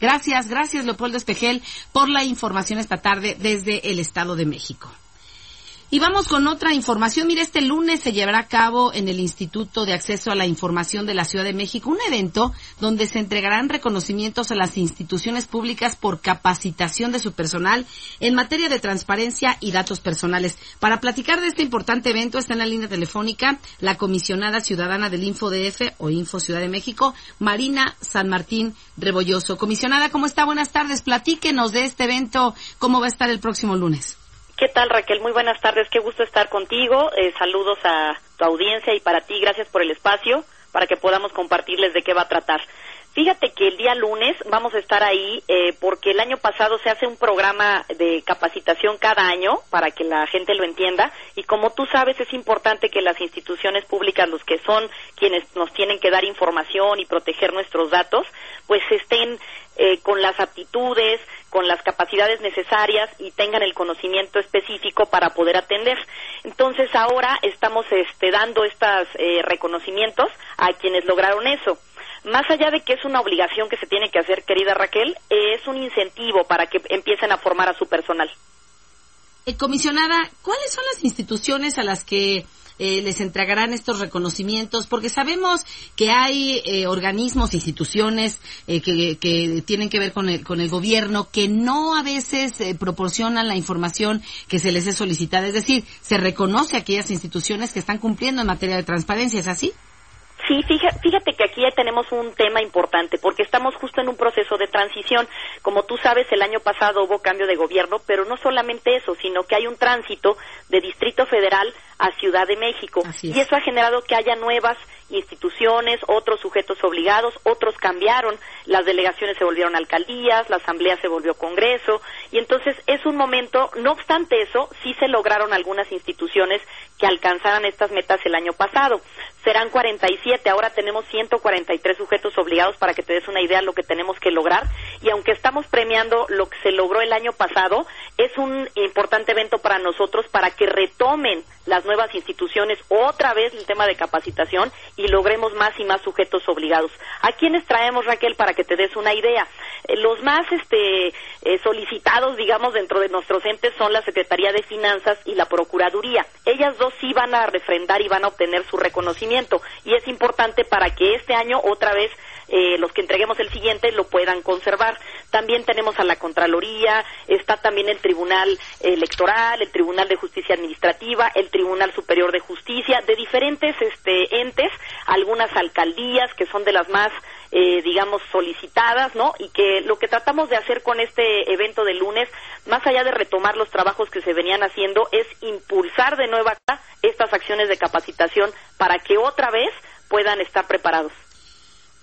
Gracias, gracias Leopoldo Espejel por la información esta tarde desde el Estado de México. Y vamos con otra información. Mire, este lunes se llevará a cabo en el Instituto de Acceso a la Información de la Ciudad de México un evento donde se entregarán reconocimientos a las instituciones públicas por capacitación de su personal en materia de transparencia y datos personales. Para platicar de este importante evento está en la línea telefónica la comisionada ciudadana del InfoDF o Info Ciudad de México, Marina San Martín Rebolloso. Comisionada, ¿cómo está? Buenas tardes. Platíquenos de este evento, cómo va a estar el próximo lunes. ¿Qué tal, Raquel? Muy buenas tardes. Qué gusto estar contigo. Eh, saludos a tu audiencia y para ti, gracias por el espacio para que podamos compartirles de qué va a tratar. Fíjate que el día lunes vamos a estar ahí eh, porque el año pasado se hace un programa de capacitación cada año para que la gente lo entienda y como tú sabes es importante que las instituciones públicas, los que son quienes nos tienen que dar información y proteger nuestros datos, pues estén eh, con las aptitudes, con las capacidades necesarias y tengan el conocimiento específico para poder atender. Entonces ahora estamos este, dando estos eh, reconocimientos a quienes lograron eso más allá de que es una obligación que se tiene que hacer, querida Raquel, es un incentivo para que empiecen a formar a su personal. Eh, comisionada, ¿cuáles son las instituciones a las que eh, les entregarán estos reconocimientos? Porque sabemos que hay eh, organismos, instituciones que, que, tienen que ver con el, con el gobierno que no a veces proporcionan la información que se les es solicitada. Es decir, se reconoce a aquellas instituciones que están cumpliendo en materia de transparencia. ¿Es así? Sí, fíjate que aquí ya tenemos un tema importante porque estamos justo en un proceso de transición. Como tú sabes, el año pasado hubo cambio de gobierno, pero no solamente eso, sino que hay un tránsito de Distrito Federal a Ciudad de México. Y eso ha generado que haya nuevas instituciones, otros sujetos obligados, otros cambiaron, las delegaciones se volvieron alcaldías, la asamblea se volvió congreso, y entonces es un momento, no obstante eso, sí se lograron algunas instituciones que alcanzaran estas metas el año pasado. Serán 47, ahora tenemos 143 sujetos obligados para que te des una idea de lo que tenemos que lograr, y aunque estamos premiando lo que se logró el año pasado, es un importante evento para nosotros para que retomen las nuevas instituciones otra vez el tema de capacitación y logremos más y más sujetos obligados. ¿A quiénes traemos, Raquel, para que te des una idea? Eh, los más este, eh, solicitados, digamos, dentro de nuestros entes son la Secretaría de Finanzas y la Procuraduría. Ellas dos sí van a refrendar y van a obtener su reconocimiento y es importante para que este año otra vez eh, los que entreguemos el siguiente lo puedan conservar. También tenemos a la Contraloría, está también el Tribunal Electoral, el Tribunal de Justicia Administrativa, el Tribunal Superior de Justicia, de diferentes este, entes, algunas alcaldías que son de las más, eh, digamos, solicitadas, ¿no? Y que lo que tratamos de hacer con este evento de lunes, más allá de retomar los trabajos que se venían haciendo, es impulsar de nuevo acá estas acciones de capacitación para que otra vez puedan estar preparados.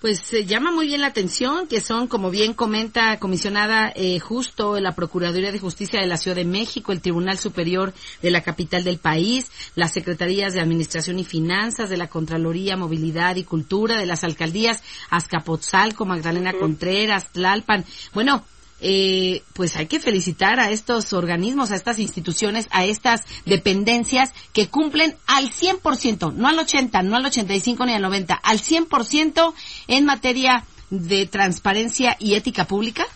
Pues se llama muy bien la atención, que son, como bien comenta comisionada, eh, justo la Procuraduría de Justicia de la Ciudad de México, el Tribunal Superior de la capital del país, las Secretarías de Administración y Finanzas, de la Contraloría, Movilidad y Cultura, de las alcaldías Azcapotzalco, Magdalena Contreras, Tlalpan. Bueno, eh, pues hay que felicitar a estos organismos, a estas instituciones, a estas dependencias que cumplen al 100%, no al 80, no al 85 ni al 90, al 100% en materia de transparencia y ética pública?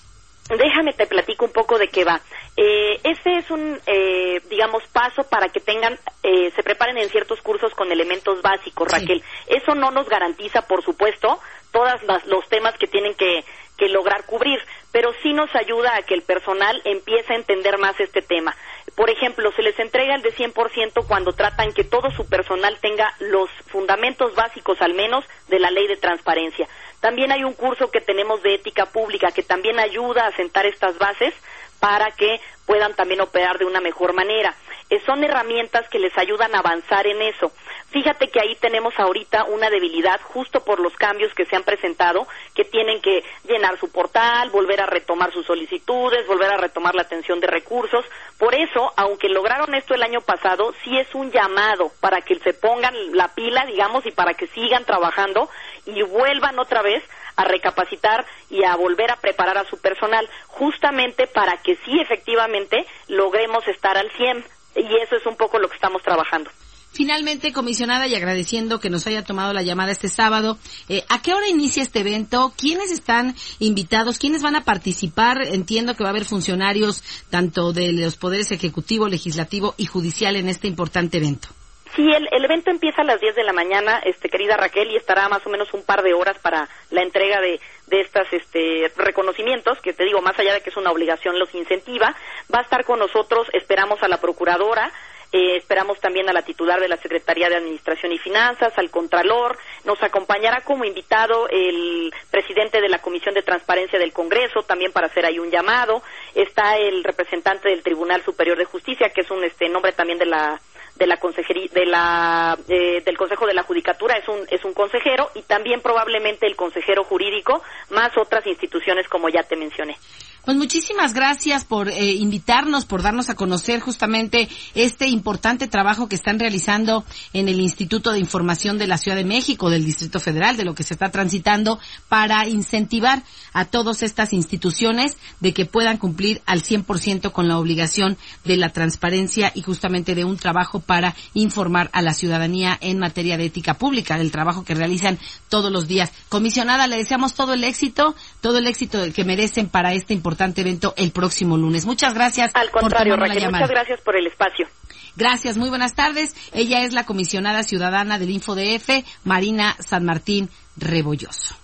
Déjame te platico un poco de qué va. Eh, este es un, eh, digamos, paso para que tengan, eh, se preparen en ciertos cursos con elementos básicos, Raquel. Eso no nos garantiza, por supuesto, todos los temas que tienen que, que lograr cubrir, pero sí nos ayuda a que el personal empiece a entender más este tema. Por ejemplo, se les entrega el de 100% cuando tratan que todo su personal tenga los fundamentos básicos al menos de la ley de transparencia. También hay un curso que tenemos de ética pública que también ayuda a sentar estas bases para que puedan también operar de una mejor manera. Eh, son herramientas que les ayudan a avanzar en eso. Fíjate que ahí tenemos ahorita una debilidad justo por los cambios que se han presentado, que tienen que llenar su portal, volver a retomar sus solicitudes, volver a retomar la atención de recursos. Por eso, aunque lograron esto el año pasado, sí es un llamado para que se pongan la pila, digamos, y para que sigan trabajando y vuelvan otra vez a recapacitar y a volver a preparar a su personal, justamente para que sí efectivamente logremos estar al 100. Y eso es un poco lo que estamos trabajando. Finalmente, comisionada, y agradeciendo que nos haya tomado la llamada este sábado, eh, ¿a qué hora inicia este evento? ¿Quiénes están invitados? ¿Quiénes van a participar? Entiendo que va a haber funcionarios tanto de los poderes ejecutivo, legislativo y judicial en este importante evento. Sí, el, evento empieza a las 10 de la mañana, este, querida Raquel, y estará más o menos un par de horas para la entrega de, de estos este, reconocimientos, que te digo, más allá de que es una obligación, los incentiva. Va a estar con nosotros, esperamos a la procuradora, eh, esperamos también a la titular de la Secretaría de Administración y Finanzas, al Contralor. Nos acompañará como invitado el presidente de la Comisión de Transparencia del Congreso, también para hacer ahí un llamado. Está el representante del Tribunal Superior de Justicia, que es un este, nombre también de la de la consejería de la eh, del Consejo de la Judicatura es un es un consejero y también probablemente el consejero jurídico más otras instituciones como ya te mencioné. Pues muchísimas gracias por eh, invitarnos, por darnos a conocer justamente este importante trabajo que están realizando en el Instituto de Información de la Ciudad de México, del Distrito Federal, de lo que se está transitando para incentivar a todas estas instituciones de que puedan cumplir al 100% con la obligación de la transparencia y justamente de un trabajo para informar a la ciudadanía en materia de ética pública, del trabajo que realizan todos los días. Comisionada, le deseamos todo el éxito, todo el éxito que merecen para este importante importante evento el próximo lunes. Muchas gracias. Al contrario, Raquel, muchas gracias por el espacio. Gracias, muy buenas tardes. Ella es la comisionada ciudadana del InfoDF, Marina San Martín Rebolloso.